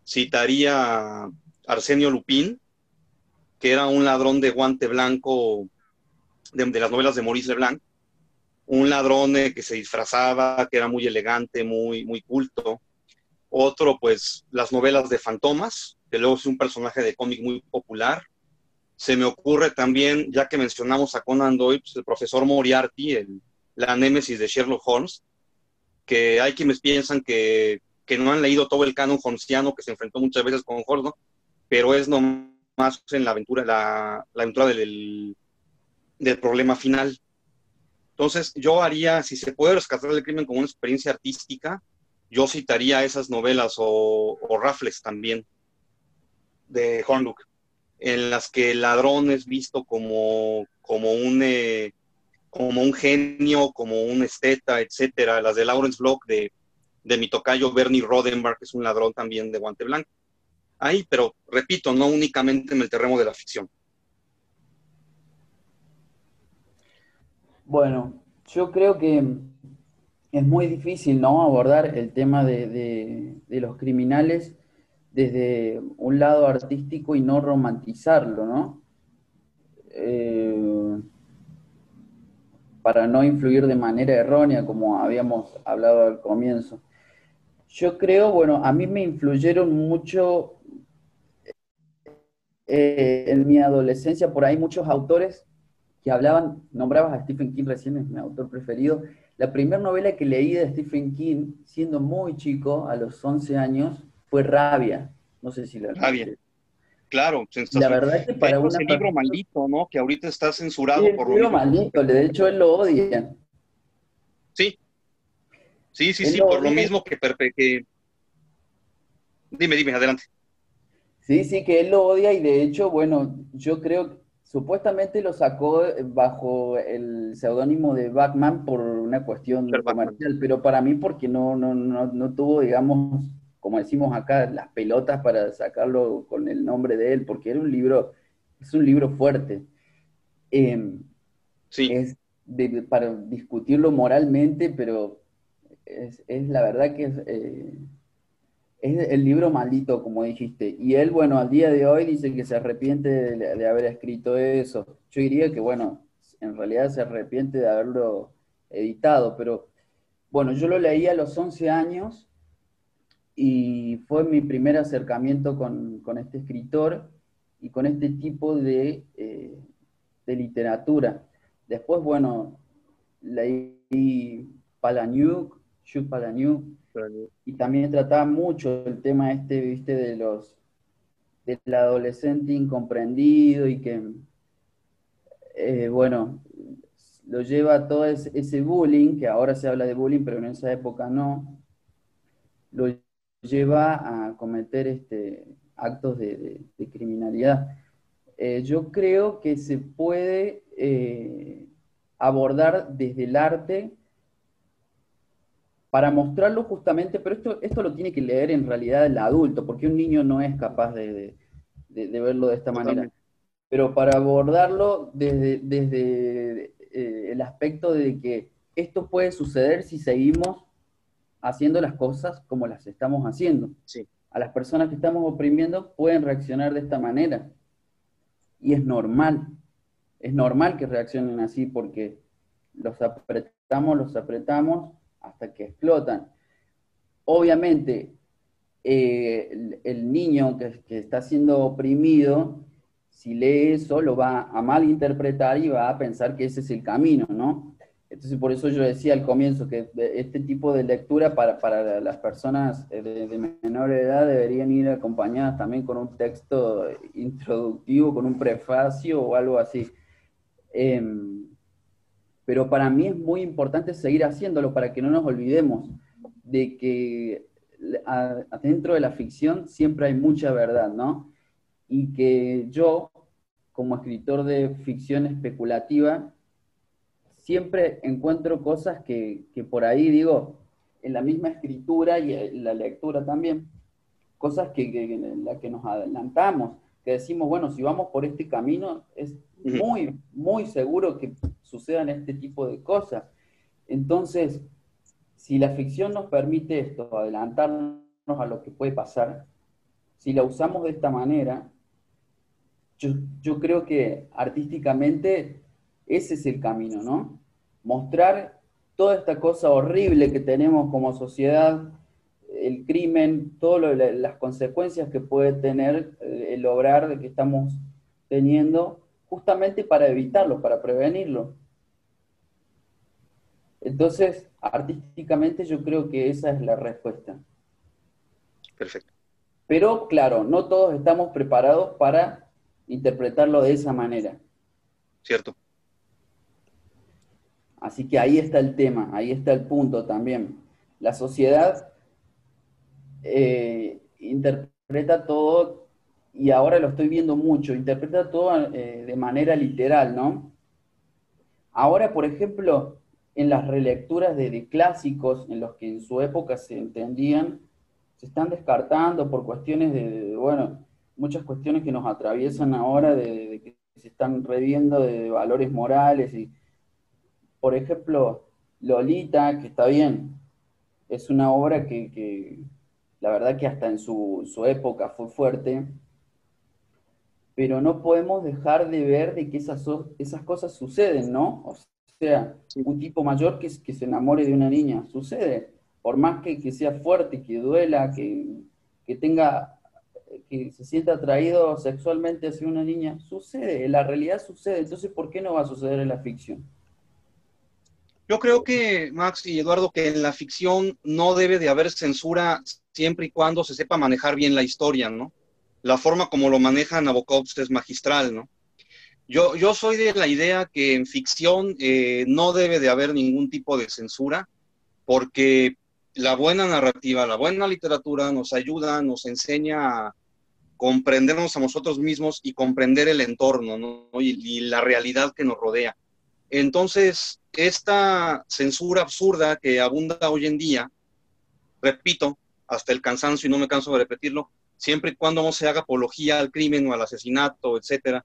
Citaría Arsenio Lupín, que era un ladrón de guante blanco de, las novelas de Maurice Leblanc, un ladrón eh, que se disfrazaba, que era muy elegante, muy, muy culto. Otro, pues, las novelas de Fantomas, que luego es un personaje de cómic muy popular. Se me ocurre también, ya que mencionamos a Conan Doyle, pues, el profesor Moriarty, el, la némesis de Sherlock Holmes, que hay quienes piensan que, no han leído todo el canon holmesiano, que se enfrentó muchas veces con Holmes, pero es nomás en la aventura, la, la aventura del, del problema final. Entonces, yo haría, si se puede rescatar el crimen como una experiencia artística, yo citaría esas novelas o, o Raffles también de Hornbook en las que el ladrón es visto como, como, un, eh, como un genio, como un esteta, etcétera. Las de Lawrence Block, de, mi tocayo Bernie Rodenbach, que es un ladrón también de guante blanco. Ahí, pero repito, no únicamente en el terreno de la ficción. Bueno, yo creo que es muy difícil, ¿no? Abordar el tema de, de los criminales desde un lado artístico y no romantizarlo, ¿no? Eh, para no influir de manera errónea, como habíamos hablado al comienzo. Yo creo, bueno, a mí me influyeron mucho eh, en mi adolescencia, por ahí muchos autores que hablaban, nombrabas a Stephen King recién, es mi autor preferido. La primera novela que leí de Stephen King, siendo muy chico, a los 11 años, fue Rabia. No sé si la... Rabia. Claro, La verdad es que para un libro maldito, ¿no? Que ahorita está censurado por lo libro maldito, de hecho él lo odia. Sí. Sí, sí, sí, por lo mismo que, que... Dime, dime, adelante. Sí, sí, que él lo odia y de hecho, bueno, yo creo, supuestamente lo sacó bajo el seudónimo de Batman por una cuestión comercial, pero para mí porque no, no, no, no tuvo, digamos, como decimos acá, las pelotas para sacarlo con el nombre de él, porque era un libro, es un libro fuerte. Em, sí. Es para discutirlo moralmente, pero es, la verdad que es, eh, es, el libro maldito, como dijiste. Y él, bueno, al día de hoy dice que se arrepiente de, de haber escrito eso. Yo diría que, bueno, en realidad se arrepiente de haberlo editado, pero bueno, yo lo leí a los 11 años y fue mi primer acercamiento con, este escritor y con este tipo de, eh, de literatura. Después, bueno, leí Palaniuk, Shuk Palaniuk, y también trataba mucho el tema este, viste, de los del adolescente incomprendido y que, eh, bueno, lo lleva a todo ese, bullying, que ahora se habla de bullying, pero en esa época no, lo lleva a cometer este, actos de, criminalidad. Eh, yo creo que se puede eh, abordar desde el arte para mostrarlo justamente, pero esto, esto lo tiene que leer en realidad el adulto, porque un niño no es capaz de, verlo de esta manera. Pero para abordarlo desde, desde eh, el aspecto de que esto puede suceder si seguimos haciendo las cosas como las estamos haciendo. A las personas que estamos oprimiendo pueden reaccionar de esta manera. Y es normal. Es normal que reaccionen así porque los apretamos, los apretamos hasta que explotan. Obviamente, eh, el, niño que, que, está siendo oprimido, si lee eso, lo va a malinterpretar y va a pensar que ese es el camino, ¿no? Entonces, por eso yo decía al comienzo que este tipo de lectura para, para las personas de, de, menor edad deberían ir acompañadas también con un texto introductivo, con un prefacio o algo así. Em, pero para mí es muy importante seguir haciéndolo para que no nos olvidemos de que adentro de la ficción siempre hay mucha verdad, ¿no? Y que yo, como escritor de ficción especulativa, siempre encuentro cosas que, por ahí digo, en la misma escritura y en la lectura también, cosas que, en las que nos adelantamos, que decimos, bueno, si vamos por este camino, es muy, muy seguro que sucedan este tipo de cosas. Entonces, si la ficción nos permite esto, adelantarnos a lo que puede pasar, si la usamos de esta manera, yo, yo creo que artísticamente ese es el camino, ¿no? Mostrar toda esta cosa horrible que tenemos como sociedad, el crimen, todas las consecuencias que puede tener eh, el obrar que estamos teniendo, justamente para evitarlo, para prevenirlo. Entonces, artísticamente yo creo que esa es la respuesta. Perfecto. Pero claro, no todos estamos preparados para interpretarlo de esa manera. Cierto. Así que ahí está el tema, ahí está el punto también. La sociedad eh, interpreta todo, y ahora lo estoy viendo mucho, interpreta todo eh, de manera literal, ¿no? Ahora, por ejemplo, en las relecturas de, clásicos en los que en su época se entendían, se están descartando por cuestiones de, bueno, muchas cuestiones que nos atraviesan ahora, de, que se están reviendo de, valores morales. Y, por ejemplo, Lolita, que está bien, es una obra que, la verdad que hasta en su, época fue fuerte, pero no podemos dejar de ver de que esas, esas cosas suceden, ¿no? sea, un tipo mayor que, que se enamore de una niña, sucede, por más que, que sea fuerte, que duela, que, que tenga que se sienta atraído sexualmente hacia una niña, sucede, en la realidad sucede, entonces ¿por qué no va a suceder en la ficción? Yo creo que, Max y Eduardo, que en la ficción no debe de haber censura siempre y cuando se sepa manejar bien la historia, ¿no? La forma como lo maneja Nabokov es magistral, ¿no? Yo, yo soy de la idea que en ficción eh, no debe de haber ningún tipo de censura, porque la buena narrativa, la buena literatura nos ayuda, nos enseña a comprendernos a nosotros mismos y comprender el entorno ¿no? y, la realidad que nos rodea. Entonces, esta censura absurda que abunda hoy en día, repito, hasta el cansancio y no me canso de repetirlo, siempre y cuando no se haga apología al crimen o al asesinato, etcétera,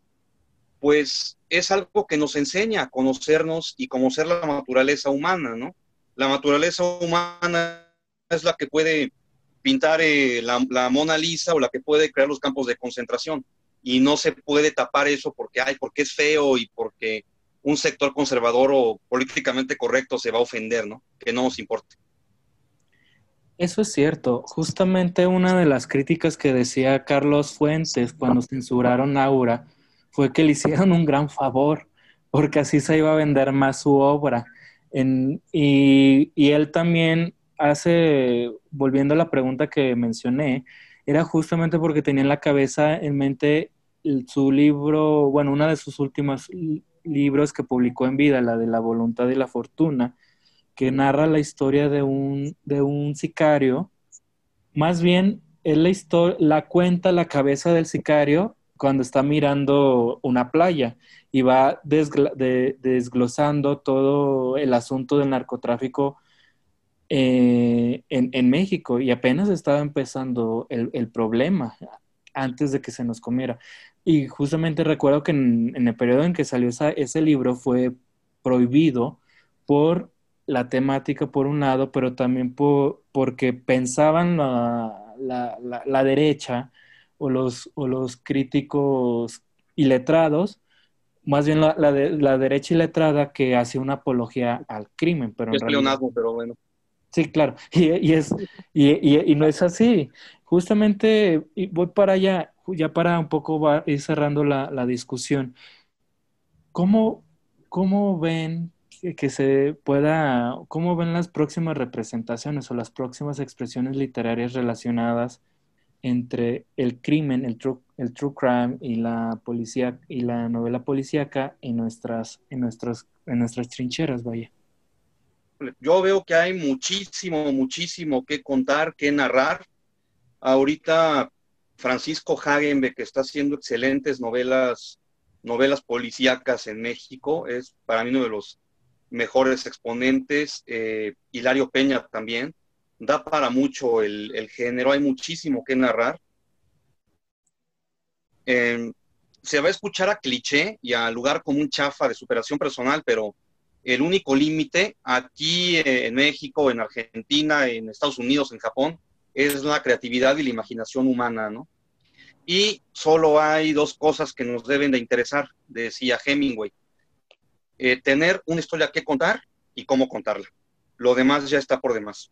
pues es algo que nos enseña a conocernos y conocer la naturaleza humana, ¿no? La naturaleza humana es la que puede pintar eh, la, Mona Lisa o la que puede crear los campos de concentración. Y no se puede tapar eso porque, ay, porque es feo y porque un sector conservador o políticamente correcto se va a ofender, ¿no? Que no nos importe. Eso es cierto. Justamente una de las críticas que decía Carlos Fuentes cuando censuraron Aura fue que le hicieron un gran favor, porque así se iba a vender más su obra. y, él también hace, volviendo a la pregunta que mencioné, era justamente porque tenía en la cabeza, en mente, su libro, bueno, una de sus últimas libros que publicó en vida, la de La voluntad y la fortuna, que narra la historia de un, de un sicario. Más bien, él la, la cuenta la cabeza del sicario cuando está mirando una playa y va desglosando todo el asunto del narcotráfico eh, en, México y apenas estaba empezando el, problema antes de que se nos comiera. Y justamente recuerdo que en, el periodo en que salió ese libro fue prohibido por la temática por un lado, pero también por, porque pensaban la, derecha o los, o los críticos iletrados, más bien la, la, derecha iletrada que hace una apología al crimen. Pero es pero bueno. Sí, claro, y, es, y, y, no es así. Justamente voy para allá, ya para un poco ir cerrando la, la discusión. ¿Cómo, ¿Cómo ven que, se pueda, cómo ven las próximas representaciones o las próximas expresiones literarias relacionadas entre el crimen, el true, el true crime y la policía y la novela policíaca en nuestras, en nuestras, en nuestras trincheras, vaya? Yo veo que hay muchísimo, muchísimo que contar, que narrar. Ahorita Francisco Hagenbeck está haciendo excelentes novelas, novelas policíacas en México. Es para mí uno de los mejores exponentes. Eh, Hilario Peña también. Da para mucho el, género, hay muchísimo que narrar. Em, se va a escuchar a cliché y a lugar como un chafa de superación personal, pero el único límite aquí en México, en Argentina, en Estados Unidos, en Japón, es la creatividad y la imaginación humana, ¿no? Y solo hay dos cosas que nos deben de interesar, decía Hemingway. Eh, tener una historia que contar y cómo contarla. Lo demás ya está por demás.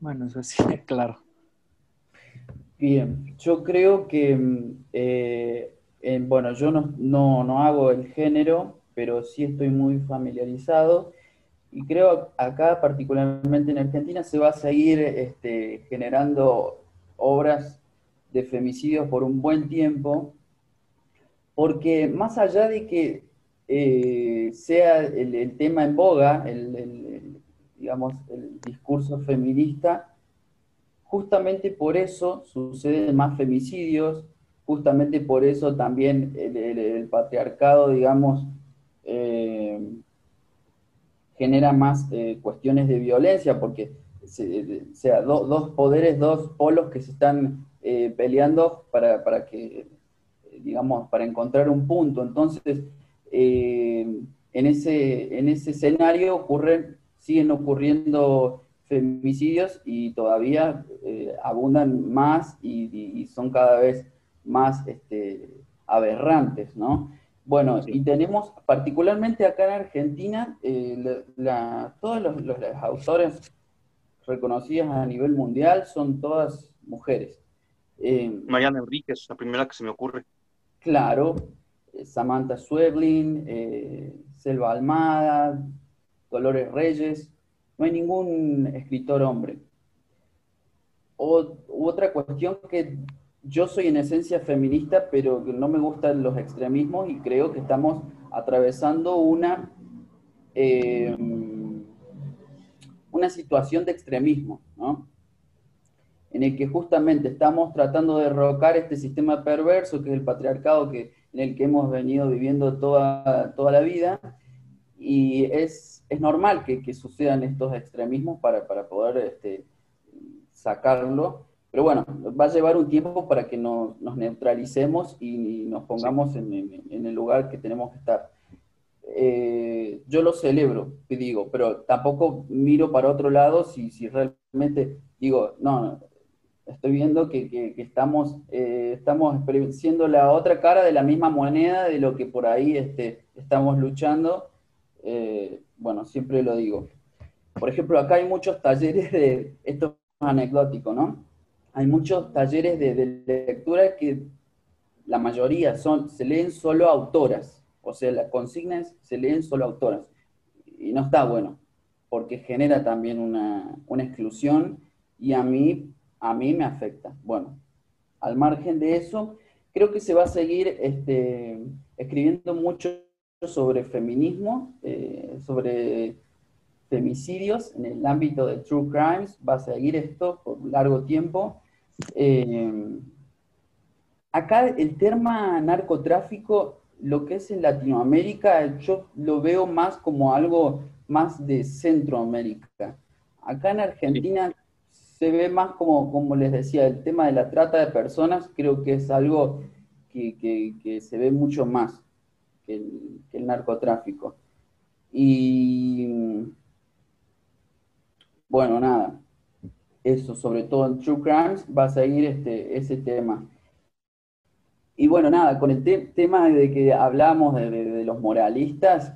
Bueno, eso sí, claro. Bien, yo creo que, mm, eh, bueno, yo no, no, no hago el género, pero sí estoy muy familiarizado y creo acá, particularmente en Argentina, se va a seguir este, generando obras de femicidios por un buen tiempo, porque más allá de que eh, sea el, tema en boga, el, digamos, el discurso feminista, justamente por eso suceden más femicidios, justamente por eso también el patriarcado, digamos, genera más eh, cuestiones de violencia, porque sea dos poderes, dos polos que se están eh, peleando para, que, digamos, para encontrar un punto. Entonces, en, ese, en ese escenario ocurren, siguen ocurriendo femicidios y todavía abundan más y, son cada vez más este, aberrantes, ¿no? Bueno, y tenemos particularmente acá en Argentina, eh, todos los, los, autores reconocidas a nivel mundial son todas mujeres. Eh, Mariana Enríquez, la primera que se me ocurre. Claro, eh, Samantha Sueblin, Selva Almada, Dolores Reyes, no hay ningún escritor hombre. otra cuestión que yo soy en esencia feminista, pero no me gustan los extremismos y creo que estamos atravesando una, eh, una situación de extremismo, ¿no? en el que justamente estamos tratando de derrocar este sistema perverso que es el patriarcado que, en el que hemos venido viviendo toda, toda la vida, y es, es normal que, que, sucedan estos extremismos para, para poder este, sacarlo pero bueno, va a llevar un tiempo para que nos, neutralicemos y nos pongamos en, el lugar que tenemos que estar. Eh, yo lo celebro, digo, pero tampoco miro para otro lado si, si realmente digo, no, estoy viendo que, estamos, eh, estamos siendo la otra cara de la misma moneda de lo que por ahí este, estamos luchando. Eh, bueno, siempre lo digo. Por ejemplo, acá hay muchos talleres de, esto es anecdótico, ¿no? Hay muchos talleres de, lectura que la mayoría son, se leen solo autoras, o sea, las consignas se leen solo autoras. Y no está bueno, porque genera también una, exclusión y a mí, a mí me afecta. Bueno, al margen de eso, creo que se va a seguir este, escribiendo mucho sobre feminismo, eh, sobre femicidios en el ámbito de True Crimes, va a seguir esto por largo tiempo. Eh, acá el tema narcotráfico, lo que es en Latinoamérica, yo lo veo más como algo más de Centroamérica. Acá en Argentina se ve más como, como les decía, el tema de la trata de personas, creo que es algo que, se ve mucho más que el, narcotráfico. Y bueno, nada, eso, sobre todo en True Crimes, va a seguir este, ese tema. Y bueno, nada, con el tema de que hablamos de, los moralistas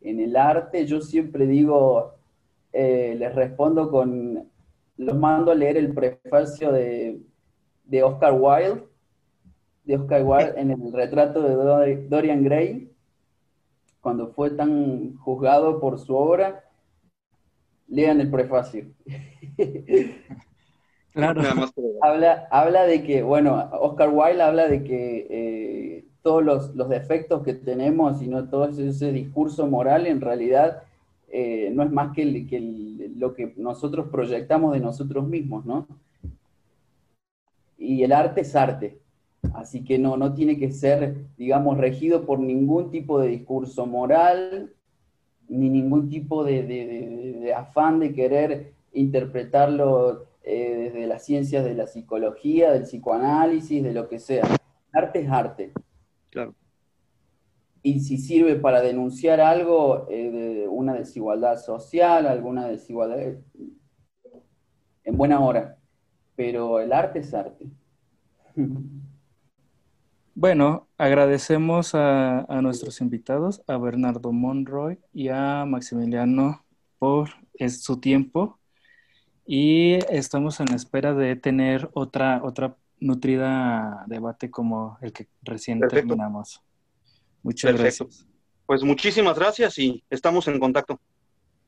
en el arte, yo siempre digo, eh, les respondo con, los mando a leer el prefacio de, de Oscar Wilde, de Oscar Wilde en el retrato de Dorian Gray, cuando fue tan juzgado por su obra, lean el prefacio. Claro. habla, habla de que, bueno, Oscar Wilde habla de que eh, todos los, defectos que tenemos y no todo ese, discurso moral en realidad eh, no es más que, lo que nosotros proyectamos de nosotros mismos, ¿no? Y el arte es arte. Así que no, no tiene que ser, digamos, regido por ningún tipo de discurso moral, ni ningún tipo de, afán de querer interpretarlo eh, desde las ciencias de la psicología, del psicoanálisis, de lo que sea. Arte es arte. Claro. Y si sirve para denunciar algo, eh, de una desigualdad social, alguna desigualdad, en buena hora. Pero el arte es arte. Bueno, agradecemos a, nuestros invitados, a Bernardo Monroy y a Maximiliano por su tiempo y estamos en espera de tener otra, otra nutrida debate como el que recién terminamos. Muchas gracias. Pues muchísimas gracias y estamos en contacto.